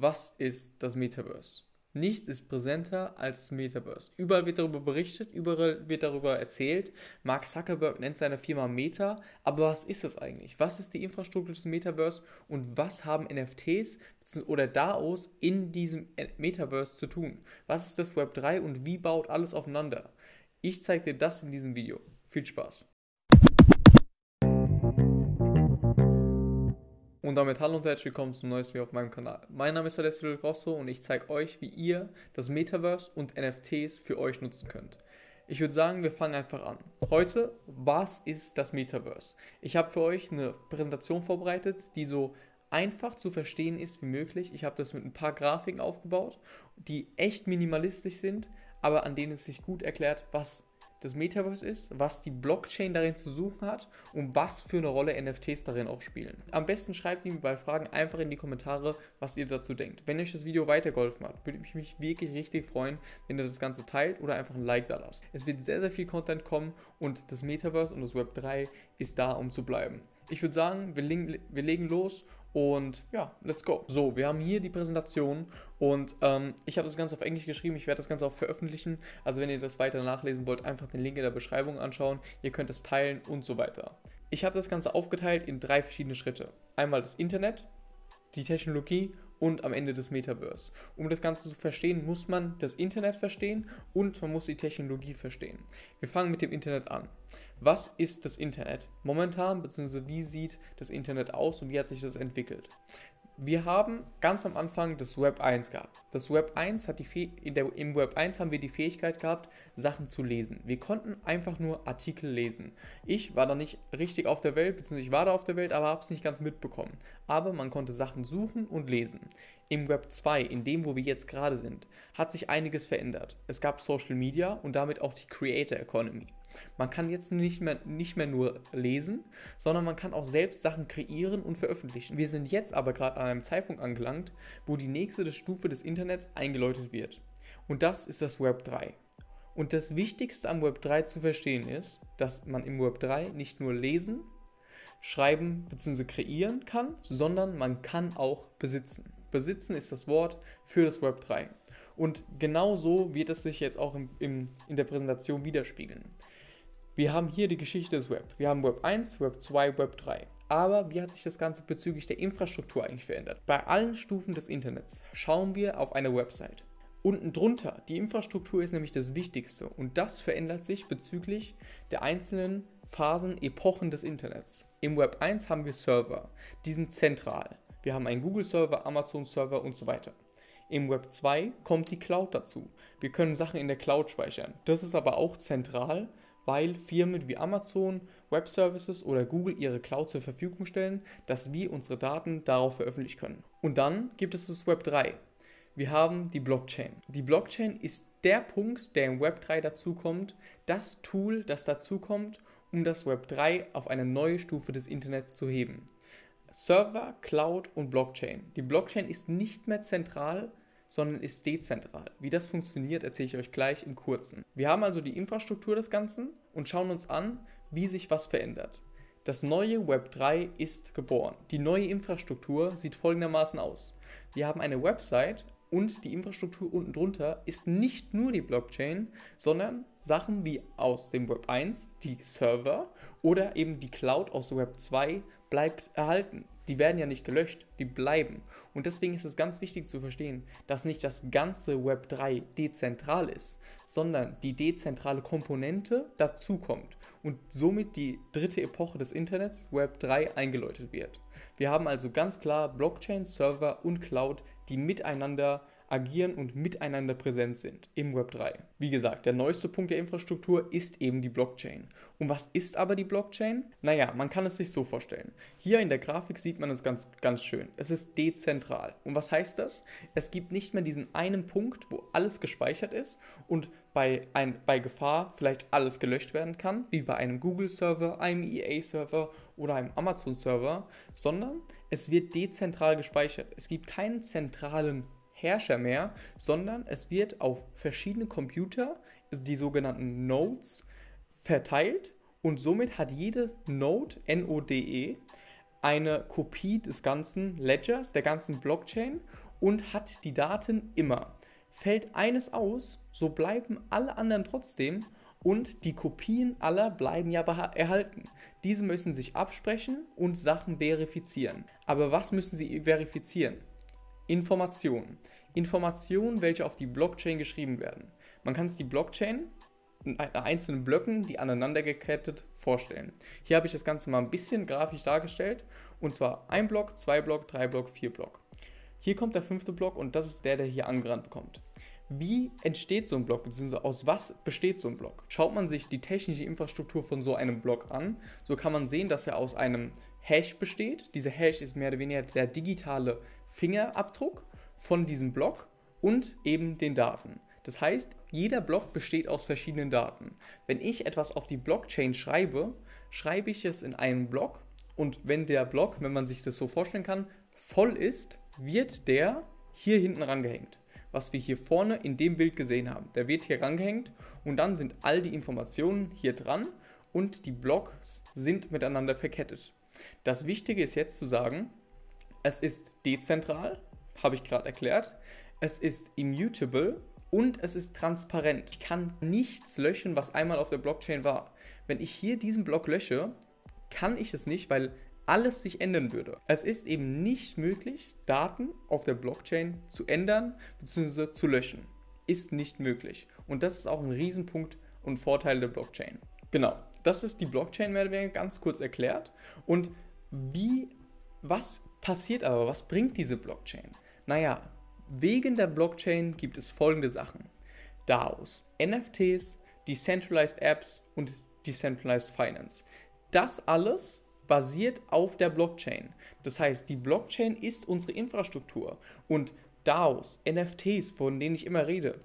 Was ist das Metaverse? Nichts ist präsenter als das Metaverse. Überall wird darüber berichtet, überall wird darüber erzählt. Mark Zuckerberg nennt seine Firma Meta, aber was ist das eigentlich? Was ist die Infrastruktur des Metaverse und was haben NFTs oder DAOs in diesem Metaverse zu tun? Was ist das Web 3 und wie baut alles aufeinander? Ich zeige dir das in diesem Video. Viel Spaß! Und damit hallo und herzlich willkommen zum neuesten Video auf meinem Kanal. Mein Name ist Alessio Del Grosso und ich zeige euch, wie ihr das Metaverse und NFTs für euch nutzen könnt. Ich würde sagen, wir fangen einfach an. Heute, was ist das Metaverse? Ich habe für euch eine Präsentation vorbereitet, die so einfach zu verstehen ist wie möglich. Ich habe das mit ein paar Grafiken aufgebaut, die echt minimalistisch sind, aber an denen es sich gut erklärt, was das Metaverse ist, was die Blockchain darin zu suchen hat und was für eine Rolle NFTs darin auch spielen. Am besten schreibt mir bei Fragen einfach in die Kommentare, was ihr dazu denkt. Wenn euch das Video weitergeholfen hat, würde ich mich wirklich richtig freuen, wenn ihr das Ganze teilt oder einfach ein Like da lasst. Es wird sehr, sehr viel Content kommen und das Metaverse und das Web 3 ist da, um zu bleiben. Ich würde sagen, wir, wir legen los und ja, let's go. So, wir haben hier die Präsentation und ähm, ich habe das Ganze auf Englisch geschrieben. Ich werde das Ganze auch veröffentlichen. Also wenn ihr das weiter nachlesen wollt, einfach den Link in der Beschreibung anschauen. Ihr könnt es teilen und so weiter. Ich habe das Ganze aufgeteilt in drei verschiedene Schritte. Einmal das Internet, die Technologie und am Ende das Metaverse. Um das Ganze zu verstehen, muss man das Internet verstehen und man muss die Technologie verstehen. Wir fangen mit dem Internet an. Was ist das Internet momentan, beziehungsweise wie sieht das Internet aus und wie hat sich das entwickelt? Wir haben ganz am Anfang das Web 1 gehabt. Das Web 1 hat die in der, im Web 1 haben wir die Fähigkeit gehabt, Sachen zu lesen. Wir konnten einfach nur Artikel lesen. Ich war da nicht richtig auf der Welt, beziehungsweise ich war da auf der Welt, aber habe es nicht ganz mitbekommen. Aber man konnte Sachen suchen und lesen. Im Web 2, in dem, wo wir jetzt gerade sind, hat sich einiges verändert. Es gab Social Media und damit auch die Creator Economy. Man kann jetzt nicht mehr, nicht mehr nur lesen, sondern man kann auch selbst Sachen kreieren und veröffentlichen. Wir sind jetzt aber gerade an einem Zeitpunkt angelangt, wo die nächste Stufe des Internets eingeläutet wird. Und das ist das Web 3. Und das Wichtigste am Web 3 zu verstehen ist, dass man im Web 3 nicht nur lesen, schreiben bzw. kreieren kann, sondern man kann auch besitzen. Besitzen ist das Wort für das Web 3. Und genau so wird es sich jetzt auch im, im, in der Präsentation widerspiegeln. Wir haben hier die Geschichte des Web. Wir haben Web 1, Web 2, Web 3. Aber wie hat sich das Ganze bezüglich der Infrastruktur eigentlich verändert? Bei allen Stufen des Internets schauen wir auf eine Website. Unten drunter, die Infrastruktur ist nämlich das Wichtigste und das verändert sich bezüglich der einzelnen Phasen, Epochen des Internets. Im Web 1 haben wir Server, die sind zentral. Wir haben einen Google-Server, Amazon-Server und so weiter. Im Web 2 kommt die Cloud dazu. Wir können Sachen in der Cloud speichern. Das ist aber auch zentral, weil Firmen wie Amazon, Web Services oder Google ihre Cloud zur Verfügung stellen, dass wir unsere Daten darauf veröffentlichen können. Und dann gibt es das Web 3. Wir haben die Blockchain. Die Blockchain ist der Punkt, der im Web 3 dazukommt, das Tool, das dazukommt, um das Web 3 auf eine neue Stufe des Internets zu heben. Server, Cloud und Blockchain. Die Blockchain ist nicht mehr zentral, sondern ist dezentral. Wie das funktioniert, erzähle ich euch gleich im kurzen. Wir haben also die Infrastruktur des Ganzen und schauen uns an, wie sich was verändert. Das neue Web 3 ist geboren. Die neue Infrastruktur sieht folgendermaßen aus. Wir haben eine Website und die Infrastruktur unten drunter ist nicht nur die Blockchain, sondern Sachen wie aus dem Web 1, die Server oder eben die Cloud aus Web 2 bleibt erhalten die werden ja nicht gelöscht, die bleiben. Und deswegen ist es ganz wichtig zu verstehen, dass nicht das ganze Web 3 dezentral ist, sondern die dezentrale Komponente dazukommt und somit die dritte Epoche des Internets, Web 3, eingeläutet wird. Wir haben also ganz klar Blockchain, Server und Cloud, die miteinander agieren und miteinander präsent sind im Web 3. Wie gesagt, der neueste Punkt der Infrastruktur ist eben die Blockchain. Und was ist aber die Blockchain? Naja, man kann es sich so vorstellen. Hier in der Grafik sieht man es ganz, ganz schön. Es ist dezentral. Und was heißt das? Es gibt nicht mehr diesen einen Punkt, wo alles gespeichert ist und bei, ein, bei Gefahr vielleicht alles gelöscht werden kann, wie bei einem Google-Server, einem EA-Server oder einem Amazon-Server, sondern es wird dezentral gespeichert. Es gibt keinen zentralen Herrscher mehr, sondern es wird auf verschiedene Computer, die sogenannten Nodes, verteilt und somit hat jede Node, N-O-D-E, eine Kopie des ganzen Ledgers, der ganzen Blockchain und hat die Daten immer. Fällt eines aus, so bleiben alle anderen trotzdem und die Kopien aller bleiben ja erhalten. Diese müssen sich absprechen und Sachen verifizieren. Aber was müssen sie verifizieren? Informationen. Informationen, welche auf die Blockchain geschrieben werden. Man kann sich die Blockchain in einzelnen Blöcken, die aneinander gekettet, vorstellen. Hier habe ich das Ganze mal ein bisschen grafisch dargestellt. Und zwar ein Block, zwei Block, drei Block, vier Block. Hier kommt der fünfte Block und das ist der, der hier angerannt bekommt. Wie entsteht so ein Block, beziehungsweise aus was besteht so ein Block? Schaut man sich die technische Infrastruktur von so einem Block an, so kann man sehen, dass er aus einem Hash besteht. Dieser Hash ist mehr oder weniger der digitale Fingerabdruck von diesem Block und eben den Daten. Das heißt, jeder Block besteht aus verschiedenen Daten. Wenn ich etwas auf die Blockchain schreibe, schreibe ich es in einen Block und wenn der Block, wenn man sich das so vorstellen kann, voll ist, wird der hier hinten rangehängt was wir hier vorne in dem Bild gesehen haben. Der wird hier rangehängt und dann sind all die Informationen hier dran und die Blocks sind miteinander verkettet. Das Wichtige ist jetzt zu sagen, es ist dezentral, habe ich gerade erklärt, es ist immutable und es ist transparent. Ich kann nichts löschen, was einmal auf der Blockchain war. Wenn ich hier diesen Block lösche, kann ich es nicht, weil alles sich ändern würde. Es ist eben nicht möglich, Daten auf der Blockchain zu ändern bzw. zu löschen. Ist nicht möglich. Und das ist auch ein Riesenpunkt und Vorteil der Blockchain. Genau, das ist die Blockchain mehr oder weniger ganz kurz erklärt. Und wie, was passiert aber, was bringt diese Blockchain? Naja, wegen der Blockchain gibt es folgende Sachen. DAOs, NFTs, Decentralized Apps und Decentralized Finance. Das alles basiert auf der Blockchain. Das heißt, die Blockchain ist unsere Infrastruktur und DAOs, NFTs, von denen ich immer rede,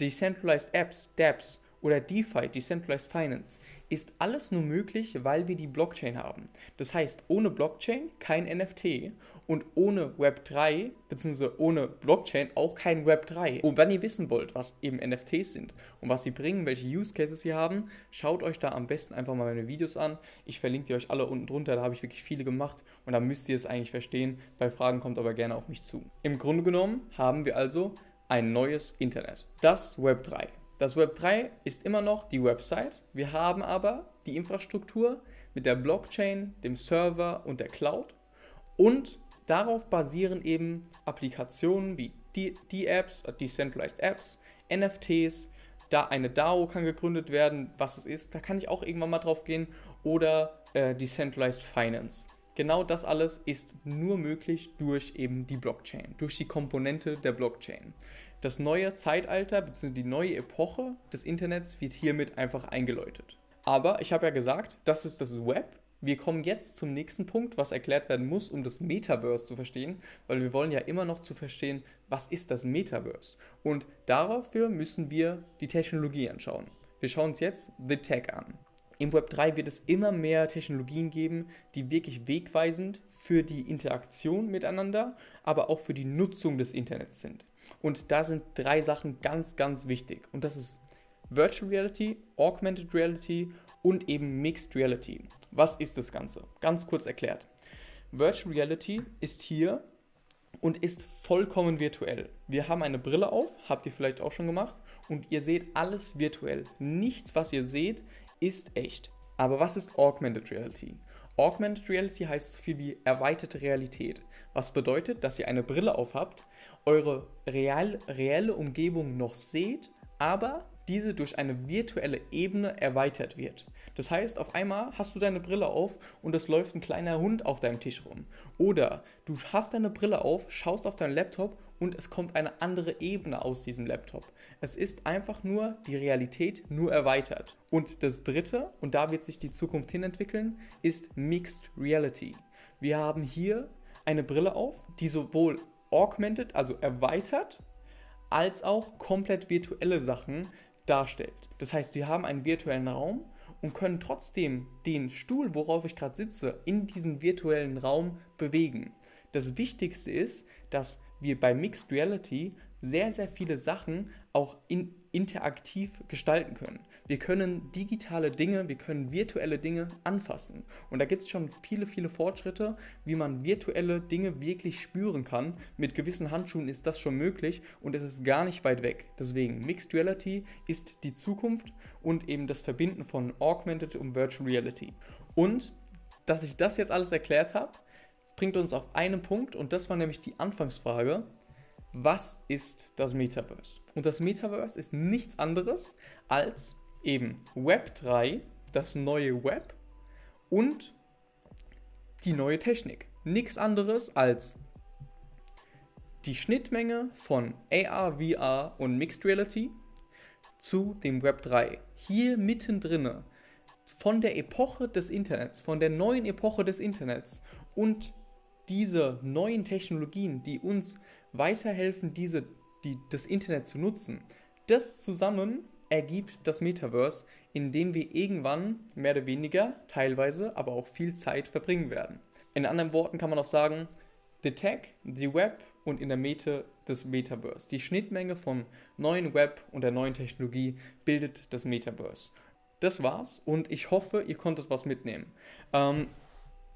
Decentralized Apps, DApps oder DeFi, Decentralized Finance, ist alles nur möglich, weil wir die Blockchain haben. Das heißt, ohne Blockchain kein NFT und ohne Web3 bzw. ohne Blockchain auch kein Web3. Und wenn ihr wissen wollt, was eben NFTs sind und was sie bringen, welche Use Cases sie haben, schaut euch da am besten einfach mal meine Videos an. Ich verlinke die euch alle unten drunter, da habe ich wirklich viele gemacht und da müsst ihr es eigentlich verstehen. Bei Fragen kommt aber gerne auf mich zu. Im Grunde genommen haben wir also ein neues Internet, das Web3. Das Web 3 ist immer noch die Website. Wir haben aber die Infrastruktur mit der Blockchain, dem Server und der Cloud. Und darauf basieren eben Applikationen wie die, die Apps, äh, Decentralized Apps, NFTs. Da eine DAO kann gegründet werden, was es ist, da kann ich auch irgendwann mal drauf gehen. Oder äh, Decentralized Finance. Genau das alles ist nur möglich durch eben die Blockchain, durch die Komponente der Blockchain. Das neue Zeitalter bzw. die neue Epoche des Internets wird hiermit einfach eingeläutet. Aber ich habe ja gesagt, das ist das Web. Wir kommen jetzt zum nächsten Punkt, was erklärt werden muss, um das Metaverse zu verstehen, weil wir wollen ja immer noch zu verstehen, was ist das Metaverse? Und dafür müssen wir die Technologie anschauen. Wir schauen uns jetzt The Tech an. Im Web 3 wird es immer mehr Technologien geben, die wirklich wegweisend für die Interaktion miteinander, aber auch für die Nutzung des Internets sind. Und da sind drei Sachen ganz, ganz wichtig. Und das ist Virtual Reality, Augmented Reality und eben Mixed Reality. Was ist das Ganze? Ganz kurz erklärt. Virtual Reality ist hier und ist vollkommen virtuell. Wir haben eine Brille auf, habt ihr vielleicht auch schon gemacht, und ihr seht alles virtuell. Nichts, was ihr seht, ist echt. Aber was ist Augmented Reality? Augmented Reality heißt so viel wie erweiterte Realität. Was bedeutet, dass ihr eine Brille aufhabt, eure real, reelle Umgebung noch seht, aber diese durch eine virtuelle Ebene erweitert wird. Das heißt, auf einmal hast du deine Brille auf und es läuft ein kleiner Hund auf deinem Tisch rum. Oder du hast deine Brille auf, schaust auf deinen Laptop und es kommt eine andere Ebene aus diesem Laptop. Es ist einfach nur die Realität nur erweitert. Und das dritte, und da wird sich die Zukunft hinentwickeln, ist Mixed Reality. Wir haben hier eine Brille auf, die sowohl augmented, also erweitert, als auch komplett virtuelle Sachen darstellt. Das heißt, wir haben einen virtuellen Raum und können trotzdem den Stuhl, worauf ich gerade sitze, in diesem virtuellen Raum bewegen. Das Wichtigste ist, dass wir bei Mixed Reality sehr, sehr viele Sachen auch in, interaktiv gestalten können. Wir können digitale Dinge, wir können virtuelle Dinge anfassen. Und da gibt es schon viele, viele Fortschritte, wie man virtuelle Dinge wirklich spüren kann. Mit gewissen Handschuhen ist das schon möglich und es ist gar nicht weit weg. Deswegen, Mixed Reality ist die Zukunft und eben das Verbinden von Augmented und Virtual Reality. Und dass ich das jetzt alles erklärt habe, bringt uns auf einen Punkt und das war nämlich die Anfangsfrage. Was ist das Metaverse? Und das Metaverse ist nichts anderes als eben Web 3, das neue Web und die neue Technik. Nichts anderes als die Schnittmenge von AR, VR und Mixed Reality zu dem Web 3. Hier mittendrin von der Epoche des Internets, von der neuen Epoche des Internets und diese neuen Technologien, die uns weiterhelfen, diese, die, das Internet zu nutzen, das zusammen ergibt das Metaverse, in dem wir irgendwann mehr oder weniger, teilweise, aber auch viel Zeit verbringen werden. In anderen Worten kann man auch sagen, the Tech, the Web und in der Mitte des Metaverse. Die Schnittmenge vom neuen Web und der neuen Technologie bildet das Metaverse. Das war's und ich hoffe, ihr konntet was mitnehmen. Ähm,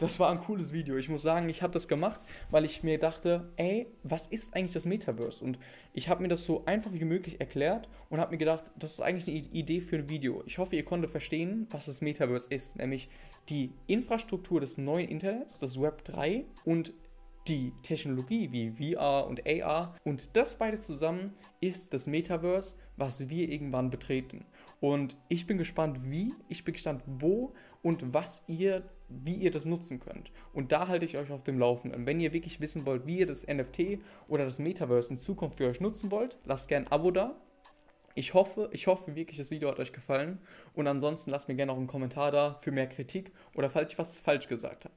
das war ein cooles Video. Ich muss sagen, ich habe das gemacht, weil ich mir dachte, ey, was ist eigentlich das Metaverse? Und ich habe mir das so einfach wie möglich erklärt und habe mir gedacht, das ist eigentlich eine Idee für ein Video. Ich hoffe, ihr konntet verstehen, was das Metaverse ist, nämlich die Infrastruktur des neuen Internets, das Web 3 und die Technologie wie VR und AR und das beides zusammen ist das Metaverse, was wir irgendwann betreten. Und ich bin gespannt, wie, ich bin gespannt, wo und was ihr, wie ihr das nutzen könnt. Und da halte ich euch auf dem Laufenden. Wenn ihr wirklich wissen wollt, wie ihr das NFT oder das Metaverse in Zukunft für euch nutzen wollt, lasst gerne ein Abo da. Ich hoffe, ich hoffe wirklich, das Video hat euch gefallen. Und ansonsten lasst mir gerne auch einen Kommentar da für mehr Kritik oder falls ich was falsch gesagt habe.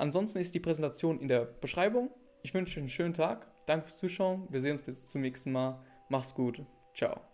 Ansonsten ist die Präsentation in der Beschreibung. Ich wünsche euch einen schönen Tag. Danke fürs Zuschauen. Wir sehen uns bis zum nächsten Mal. Mach's gut. Ciao.